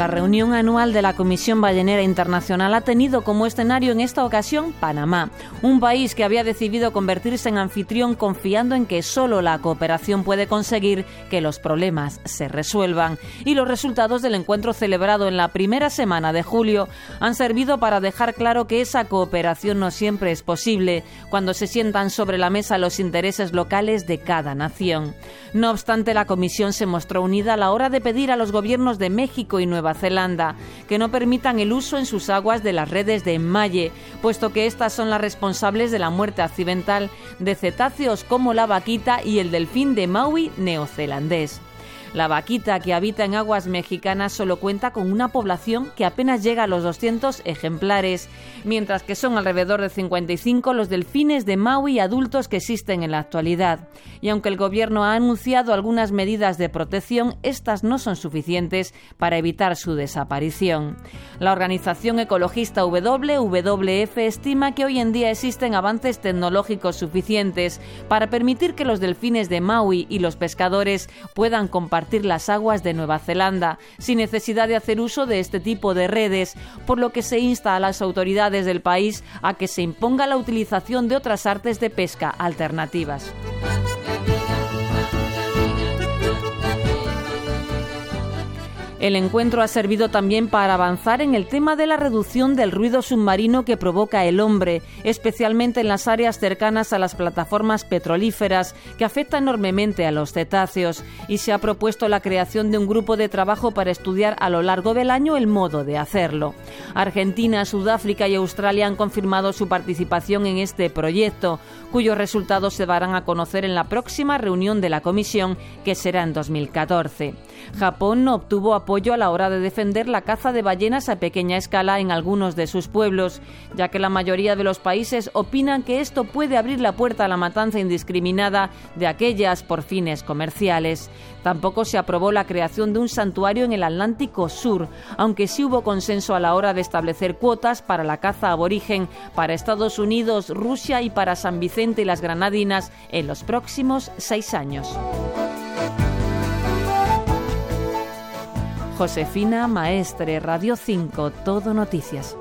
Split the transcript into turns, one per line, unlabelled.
La reunión anual de la Comisión Ballenera Internacional ha tenido como escenario en esta ocasión Panamá, un país que había decidido convertirse en anfitrión confiando en que solo la cooperación puede conseguir que los problemas se resuelvan. Y los resultados del encuentro celebrado en la primera semana de julio han servido para dejar claro que esa cooperación no siempre es posible cuando se sientan sobre la mesa los intereses locales de cada nación. No obstante, la Comisión se mostró unida a la hora de pedir a los gobiernos de México y Nueva Nueva Zelanda, que no permitan el uso en sus aguas de las redes de enmalle, puesto que estas son las responsables de la muerte accidental de cetáceos como la vaquita y el delfín de Maui neozelandés. La vaquita, que habita en aguas mexicanas, solo cuenta con una población que apenas llega a los 200 ejemplares, mientras que son alrededor de 55 los delfines de Maui adultos que existen en la actualidad. Y aunque el gobierno ha anunciado algunas medidas de protección, estas no son suficientes para evitar su desaparición. La organización ecologista WWF estima que hoy en día existen avances tecnológicos suficientes para permitir que los delfines de Maui y los pescadores puedan compartir las aguas de Nueva Zelanda, sin necesidad de hacer uso de este tipo de redes, por lo que se insta a las autoridades del país a que se imponga la utilización de otras artes de pesca alternativas. El encuentro ha servido también para avanzar en el tema de la reducción del ruido submarino que provoca el hombre, especialmente en las áreas cercanas a las plataformas petrolíferas, que afecta enormemente a los cetáceos, y se ha propuesto la creación de un grupo de trabajo para estudiar a lo largo del año el modo de hacerlo. Argentina, Sudáfrica y Australia han confirmado su participación en este proyecto, cuyos resultados se darán a conocer en la próxima reunión de la Comisión, que será en 2014. Japón no obtuvo apoyo a la hora de defender la caza de ballenas a pequeña escala en algunos de sus pueblos, ya que la mayoría de los países opinan que esto puede abrir la puerta a la matanza indiscriminada de aquellas por fines comerciales. Tampoco se aprobó la creación de un santuario en el Atlántico Sur, aunque sí hubo consenso a la hora de establecer cuotas para la caza aborigen para Estados Unidos, Rusia y para San Vicente y las Granadinas en los próximos seis años. Josefina Maestre, Radio 5, Todo Noticias.